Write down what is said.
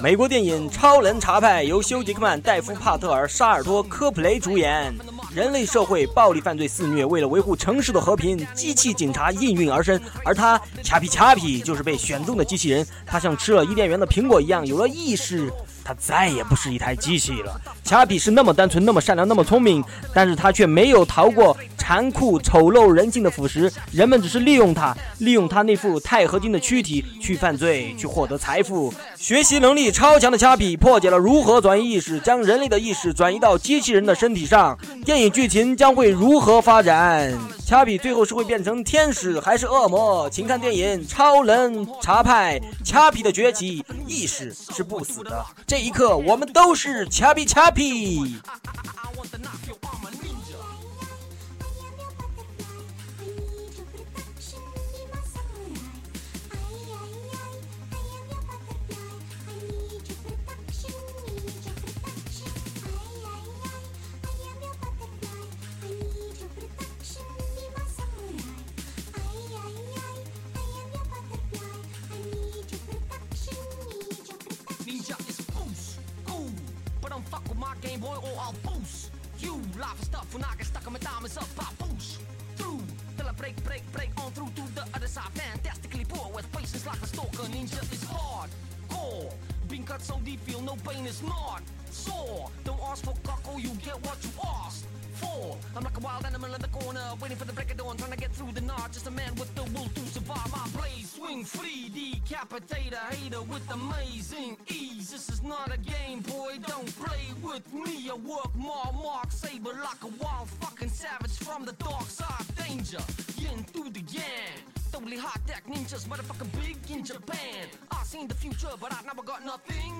美国电影《超人查派》由休·杰克曼、戴夫·帕特尔、沙尔托·科普雷主演。人类社会暴力犯罪肆虐，为了维护城市的和平，机器警察应运而生。而他，恰皮恰皮，就是被选中的机器人。他像吃了伊甸园的苹果一样，有了意识。他再也不是一台机器了。恰比是那么单纯，那么善良，那么聪明，但是他却没有逃过残酷、丑陋、人性的腐蚀。人们只是利用他，利用他那副钛合金的躯体去犯罪，去获得财富。学习能力超强的恰比破解了如何转移意识，将人类的意识转移到机器人的身体上。电影剧情将会如何发展？恰比最后是会变成天使还是恶魔？请看电影《超人查派》。恰比的崛起，意识是不死的。这一刻，我们都是恰比恰比。my Game Boy or I'll boost you. Live and stuff when I get stuck on my diamonds up, I boost through. Till I break, break, break on through to the other side. Fantastically poor with faces like a stalker ninja is hard. Core being cut so deep, feel no pain is not sore. Don't ask for cock, or you get what you ask. I'm like a wild animal in the corner, waiting for the break of dawn, trying to get through the night. Just a man with the will to survive. My blaze swing free, decapitate a hater with amazing ease. This is not a game, boy. Don't play with me. I work more, mark saber like a wild fucking savage from the dark side. Danger, yin through the yang. Totally hot deck ninjas, motherfucking big in Japan. I seen the future, but I never got nothing.